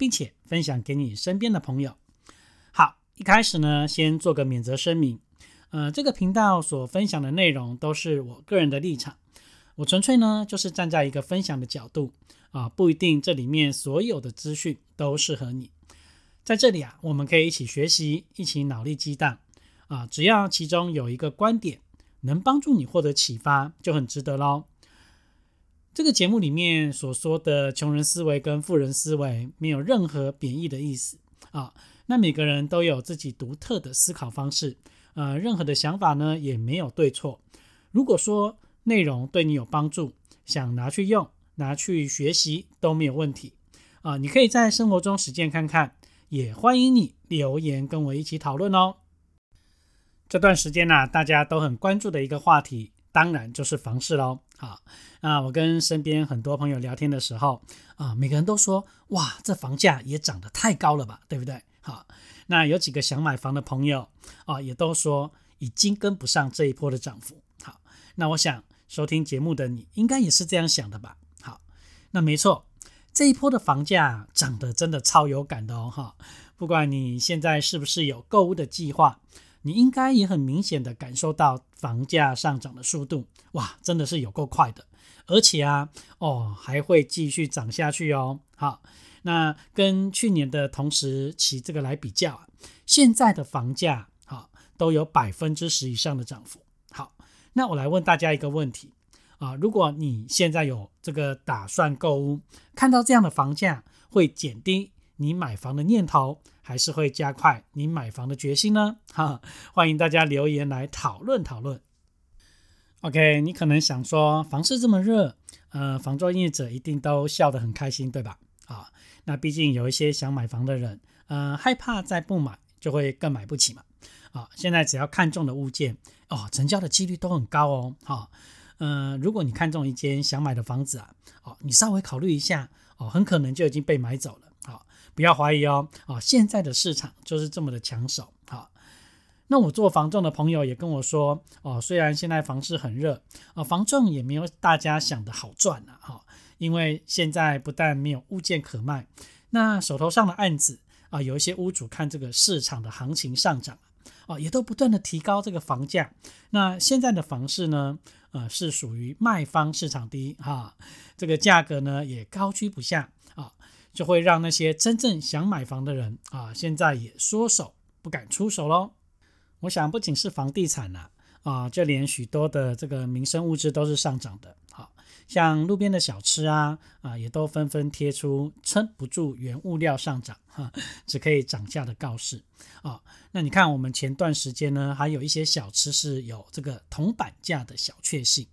并且分享给你身边的朋友。好，一开始呢，先做个免责声明。呃，这个频道所分享的内容都是我个人的立场，我纯粹呢就是站在一个分享的角度啊，不一定这里面所有的资讯都适合你。在这里啊，我们可以一起学习，一起脑力激荡啊，只要其中有一个观点能帮助你获得启发，就很值得喽。这个节目里面所说的穷人思维跟富人思维没有任何贬义的意思啊。那每个人都有自己独特的思考方式，呃，任何的想法呢也没有对错。如果说内容对你有帮助，想拿去用、拿去学习都没有问题啊。你可以在生活中实践看看，也欢迎你留言跟我一起讨论哦。这段时间呢，大家都很关注的一个话题。当然就是房市喽，好，那我跟身边很多朋友聊天的时候啊，每个人都说哇，这房价也涨得太高了吧，对不对？好，那有几个想买房的朋友啊，也都说已经跟不上这一波的涨幅。好，那我想收听节目的你应该也是这样想的吧？好，那没错，这一波的房价涨得真的超有感的哦，哈，不管你现在是不是有购物的计划。你应该也很明显的感受到房价上涨的速度，哇，真的是有够快的，而且啊，哦，还会继续涨下去哦。好，那跟去年的同时期这个来比较啊，现在的房价好都有百分之十以上的涨幅。好，那我来问大家一个问题啊，如果你现在有这个打算购物，看到这样的房价，会减低你买房的念头？还是会加快你买房的决心呢？哈，欢迎大家留言来讨论讨论。OK，你可能想说，房市这么热，呃，房作业者一定都笑得很开心，对吧？啊，那毕竟有一些想买房的人，呃，害怕再不买就会更买不起嘛。啊，现在只要看中的物件，哦，成交的几率都很高哦。哈，呃，如果你看中一间想买的房子啊，哦，你稍微考虑一下，哦，很可能就已经被买走了。不要怀疑哦，啊，现在的市场就是这么的抢手，好，那我做房仲的朋友也跟我说，哦，虽然现在房市很热，啊，房仲也没有大家想的好赚呐，哈，因为现在不但没有物件可卖，那手头上的案子啊，有一些屋主看这个市场的行情上涨，啊，也都不断的提高这个房价，那现在的房市呢，呃，是属于卖方市场低，哈，这个价格呢也高居不下。就会让那些真正想买房的人啊，现在也缩手不敢出手喽。我想不仅是房地产呐，啊，就连许多的这个民生物资都是上涨的。好像路边的小吃啊，啊，也都纷纷贴出撑不住原物料上涨，哈，只可以涨价的告示。啊，那你看我们前段时间呢，还有一些小吃是有这个铜板价的小确幸，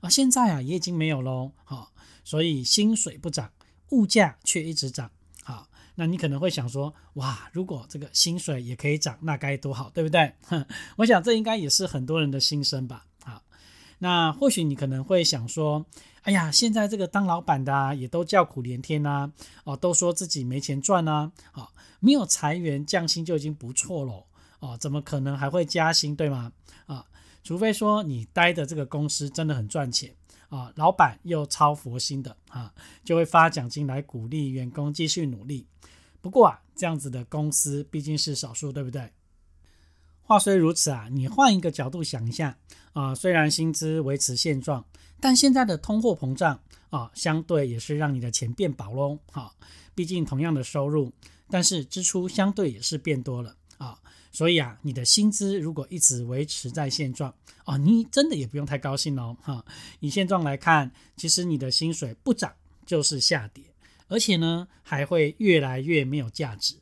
啊，现在啊也已经没有喽。好，所以薪水不涨。物价却一直涨，好，那你可能会想说，哇，如果这个薪水也可以涨，那该多好，对不对？哼 我想这应该也是很多人的心声吧。好，那或许你可能会想说，哎呀，现在这个当老板的也都叫苦连天呐，哦，都说自己没钱赚呐，好，没有裁员降薪就已经不错了，哦，怎么可能还会加薪，对吗？啊，除非说你待的这个公司真的很赚钱。啊，老板又超佛心的啊，就会发奖金来鼓励员工继续努力。不过啊，这样子的公司毕竟是少数，对不对？话虽如此啊，你换一个角度想一下啊，虽然薪资维持现状，但现在的通货膨胀啊，相对也是让你的钱变薄喽。哈，毕竟同样的收入，但是支出相对也是变多了啊。所以啊，你的薪资如果一直维持在现状哦，你真的也不用太高兴哦，哈。以现状来看，其实你的薪水不涨就是下跌，而且呢还会越来越没有价值。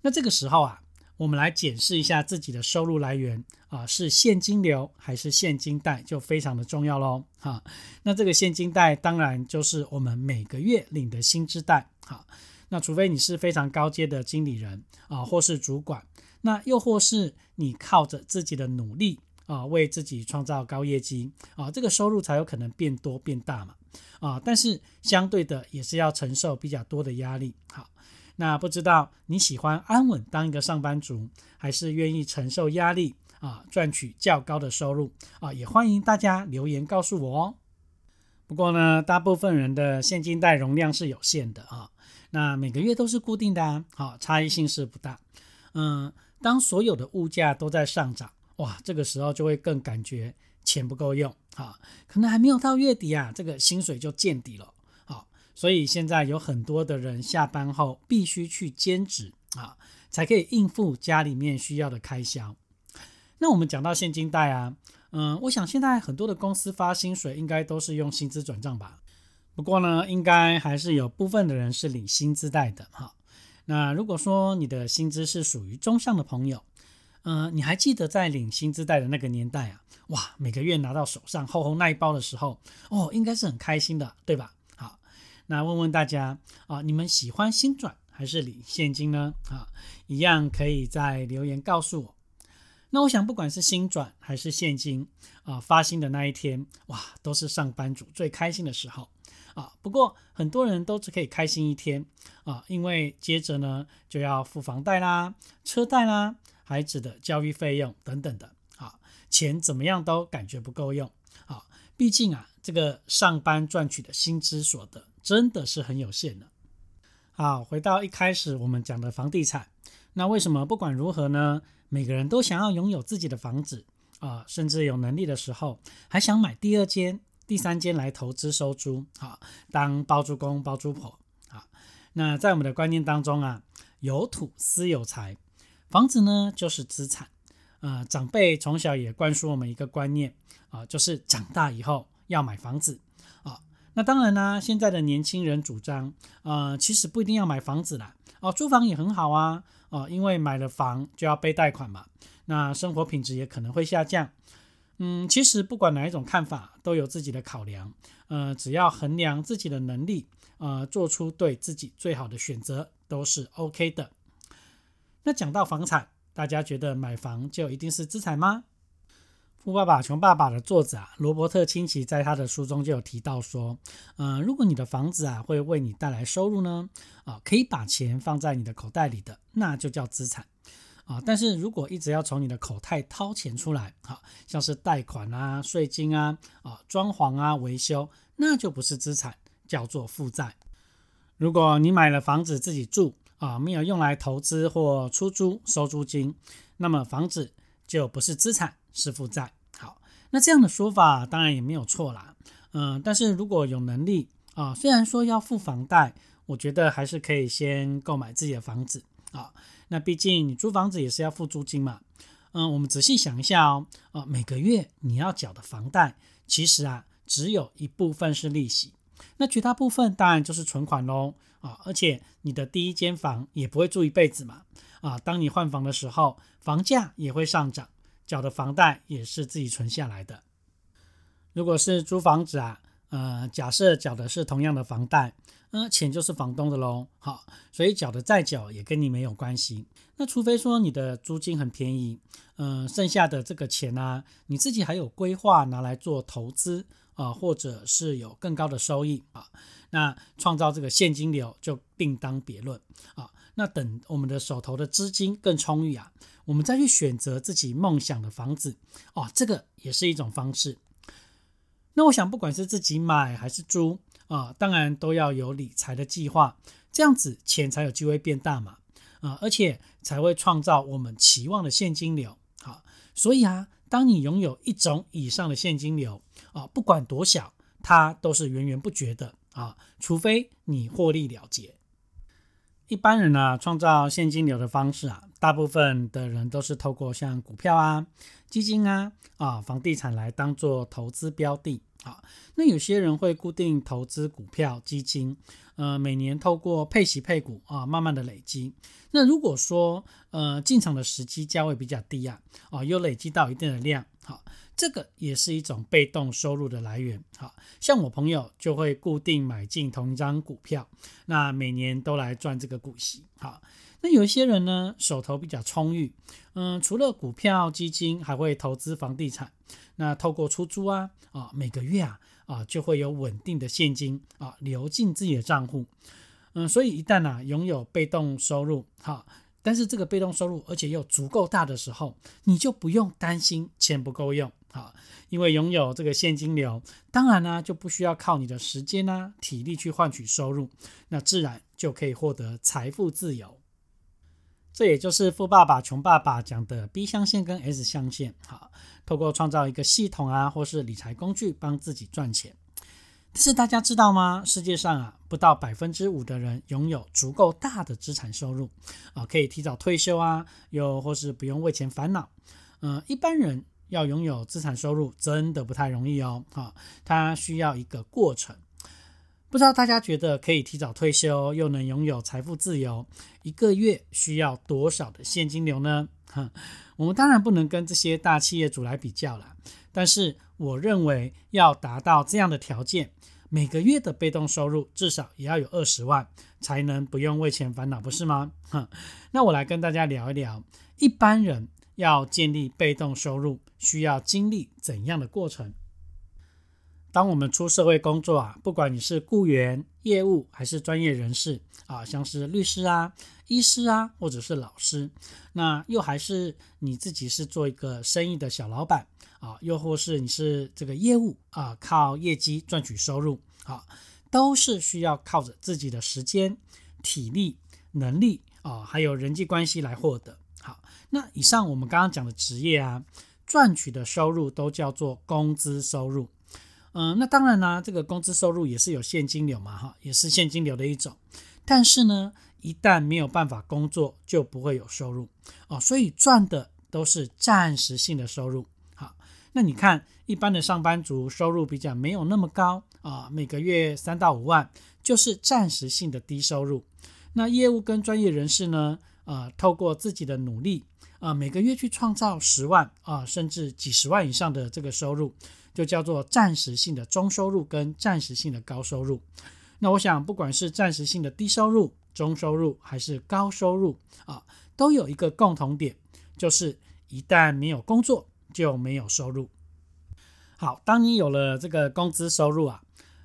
那这个时候啊，我们来检视一下自己的收入来源啊，是现金流还是现金贷，就非常的重要喽，哈。那这个现金贷当然就是我们每个月领的薪资贷，好。那除非你是非常高阶的经理人啊，或是主管，那又或是你靠着自己的努力啊，为自己创造高业绩啊，这个收入才有可能变多变大嘛啊。但是相对的也是要承受比较多的压力。好，那不知道你喜欢安稳当一个上班族，还是愿意承受压力啊，赚取较高的收入啊？也欢迎大家留言告诉我哦。不过呢，大部分人的现金贷容量是有限的啊。那每个月都是固定的啊，好，差异性是不大。嗯，当所有的物价都在上涨，哇，这个时候就会更感觉钱不够用啊。可能还没有到月底啊，这个薪水就见底了。好，所以现在有很多的人下班后必须去兼职啊，才可以应付家里面需要的开销。那我们讲到现金贷啊。嗯，我想现在很多的公司发薪水应该都是用薪资转账吧。不过呢，应该还是有部分的人是领薪资袋的哈。那如果说你的薪资是属于中上的朋友，嗯，你还记得在领薪资袋的那个年代啊？哇，每个月拿到手上厚厚那一包的时候，哦，应该是很开心的，对吧？好，那问问大家啊，你们喜欢新转还是领现金呢？啊，一样可以在留言告诉我。那我想，不管是新转还是现金啊，发薪的那一天，哇，都是上班族最开心的时候啊。不过，很多人都只可以开心一天啊，因为接着呢就要付房贷啦、车贷啦、孩子的教育费用等等的啊，钱怎么样都感觉不够用啊。毕竟啊，这个上班赚取的薪资所得真的是很有限的。好，回到一开始我们讲的房地产，那为什么不管如何呢？每个人都想要拥有自己的房子啊，甚至有能力的时候，还想买第二间、第三间来投资收租啊，当包租公、包租婆啊。那在我们的观念当中啊，有土私有财，房子呢就是资产啊。长辈从小也灌输我们一个观念啊，就是长大以后要买房子啊。那当然呢，现在的年轻人主张啊，其实不一定要买房子啦，哦，租房也很好啊。哦，因为买了房就要背贷款嘛，那生活品质也可能会下降。嗯，其实不管哪一种看法，都有自己的考量。呃，只要衡量自己的能力，呃，做出对自己最好的选择，都是 OK 的。那讲到房产，大家觉得买房就一定是资产吗？富爸爸穷爸爸的作者啊，罗伯特清崎在他的书中就有提到说，嗯，如果你的房子啊会为你带来收入呢，啊，可以把钱放在你的口袋里的，那就叫资产啊。但是如果一直要从你的口袋掏钱出来，啊，像是贷款啊、税金啊、啊装潢啊、维修，那就不是资产，叫做负债。如果你买了房子自己住啊，没有用来投资或出租收租金，那么房子就不是资产。是负债，好，那这样的说法当然也没有错啦，嗯，但是如果有能力啊，虽然说要付房贷，我觉得还是可以先购买自己的房子啊。那毕竟你租房子也是要付租金嘛，嗯，我们仔细想一下哦，啊，每个月你要缴的房贷，其实啊，只有一部分是利息，那绝大部分当然就是存款喽，啊，而且你的第一间房也不会住一辈子嘛，啊，当你换房的时候，房价也会上涨。缴的房贷也是自己存下来的。如果是租房子啊，呃，假设缴的是同样的房贷，呃，钱就是房东的喽。好，所以缴的再缴也跟你没有关系。那除非说你的租金很便宜，嗯，剩下的这个钱呢，你自己还有规划拿来做投资啊，或者是有更高的收益啊，那创造这个现金流就另当别论啊。那等我们的手头的资金更充裕啊。我们再去选择自己梦想的房子哦，这个也是一种方式。那我想，不管是自己买还是租啊，当然都要有理财的计划，这样子钱才有机会变大嘛啊，而且才会创造我们期望的现金流。好，所以啊，当你拥有一种以上的现金流啊，不管多小，它都是源源不绝的啊，除非你获利了结。一般人呢，创造现金流的方式啊，大部分的人都是透过像股票啊、基金啊、啊房地产来当做投资标的啊。那有些人会固定投资股票、基金，呃，每年透过配息配股啊，慢慢的累积。那如果说呃进场的时机价位比较低啊，啊，又累积到一定的量，好，这个也是一种被动收入的来源。好，像我朋友就会固定买进同一张股票，那每年都来赚这个股息。好，那有一些人呢，手头比较充裕，嗯，除了股票基金，还会投资房地产。那透过出租啊，啊，每个月啊，啊，就会有稳定的现金啊流进自己的账户。嗯，所以一旦啊拥有被动收入，哈，但是这个被动收入而且又足够大的时候，你就不用担心钱不够用，啊，因为拥有这个现金流，当然呢就不需要靠你的时间啊体力去换取收入，那自然就可以获得财富自由。这也就是富爸爸穷爸爸讲的 B 象限跟 S 象限，好，透过创造一个系统啊，或是理财工具帮自己赚钱。但是大家知道吗？世界上啊，不到百分之五的人拥有足够大的资产收入啊，可以提早退休啊，又或是不用为钱烦恼。嗯，一般人要拥有资产收入真的不太容易哦，啊，它需要一个过程。不知道大家觉得可以提早退休又能拥有财富自由，一个月需要多少的现金流呢？哼，我们当然不能跟这些大企业主来比较了。但是我认为要达到这样的条件，每个月的被动收入至少也要有二十万，才能不用为钱烦恼，不是吗？哼，那我来跟大家聊一聊，一般人要建立被动收入需要经历怎样的过程？当我们出社会工作啊，不管你是雇员、业务还是专业人士啊，像是律师啊、医师啊，或者是老师，那又还是你自己是做一个生意的小老板啊，又或是你是这个业务啊，靠业绩赚取收入啊，都是需要靠着自己的时间、体力、能力啊，还有人际关系来获得。好，那以上我们刚刚讲的职业啊，赚取的收入都叫做工资收入。嗯，那当然啦，这个工资收入也是有现金流嘛，哈，也是现金流的一种。但是呢，一旦没有办法工作，就不会有收入哦。所以赚的都是暂时性的收入。那你看，一般的上班族收入比较没有那么高啊，每个月三到五万就是暂时性的低收入。那业务跟专业人士呢，啊，透过自己的努力啊，每个月去创造十万啊，甚至几十万以上的这个收入。就叫做暂时性的中收入跟暂时性的高收入。那我想，不管是暂时性的低收入、中收入还是高收入啊，都有一个共同点，就是一旦没有工作就没有收入。好，当你有了这个工资收入啊，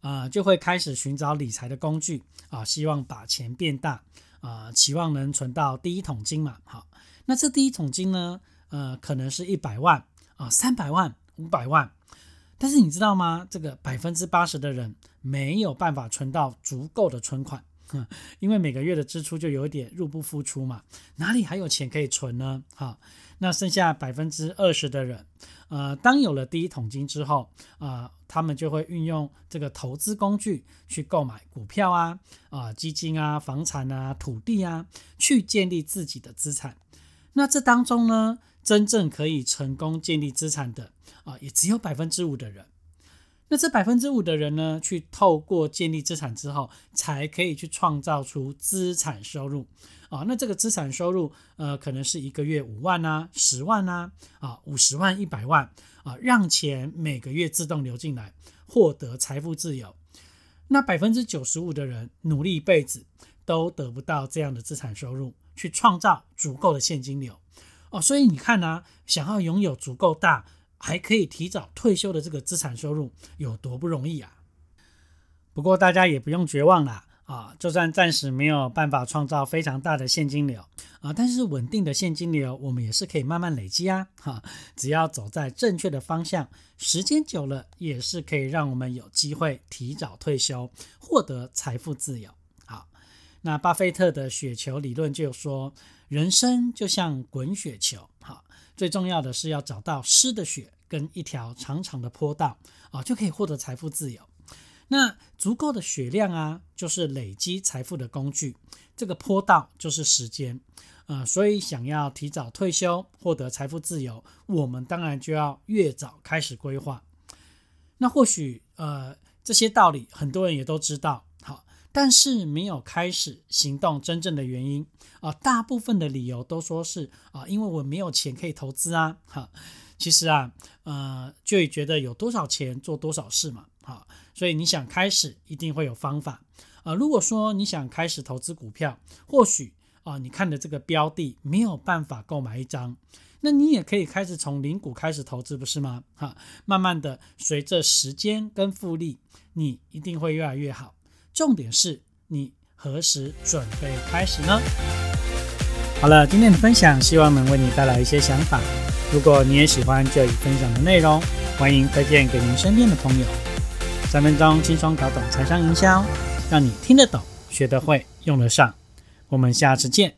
啊，就会开始寻找理财的工具啊，希望把钱变大啊，期望能存到第一桶金嘛。好，那这第一桶金呢，呃，可能是一百万啊，三百万、五百万。但是你知道吗？这个百分之八十的人没有办法存到足够的存款，哼 因为每个月的支出就有点入不敷出嘛，哪里还有钱可以存呢？哈，那剩下百分之二十的人，呃，当有了第一桶金之后，啊，他们就会运用这个投资工具去购买股票啊、啊基金啊、房产啊、土地啊，去建立自己的资产。那这当中呢？真正可以成功建立资产的啊，也只有百分之五的人。那这百分之五的人呢，去透过建立资产之后，才可以去创造出资产收入啊。那这个资产收入，呃，可能是一个月五万啊、十万啊、啊五十万、一百万啊，让钱每个月自动流进来，获得财富自由。那百分之九十五的人努力一辈子都得不到这样的资产收入，去创造足够的现金流。哦，所以你看呢，想要拥有足够大，还可以提早退休的这个资产收入有多不容易啊！不过大家也不用绝望啦，啊，就算暂时没有办法创造非常大的现金流啊，但是稳定的现金流我们也是可以慢慢累积啊，哈，只要走在正确的方向，时间久了也是可以让我们有机会提早退休，获得财富自由。那巴菲特的雪球理论就说。人生就像滚雪球，哈，最重要的是要找到湿的雪跟一条长长的坡道啊，就可以获得财富自由。那足够的血量啊，就是累积财富的工具。这个坡道就是时间，呃，所以想要提早退休，获得财富自由，我们当然就要越早开始规划。那或许呃这些道理很多人也都知道。但是没有开始行动，真正的原因啊，大部分的理由都说是啊，因为我没有钱可以投资啊，哈，其实啊，呃，就会觉得有多少钱做多少事嘛，好，所以你想开始一定会有方法啊。如果说你想开始投资股票，或许啊，你看的这个标的没有办法购买一张，那你也可以开始从零股开始投资，不是吗？哈，慢慢的随着时间跟复利，你一定会越来越好。重点是你何时准备开始呢？好了，今天的分享希望能为你带来一些想法。如果你也喜欢这里分享的内容，欢迎推荐给您身边的朋友。三分钟轻松搞懂财商营销，让你听得懂、学得会、用得上。我们下次见。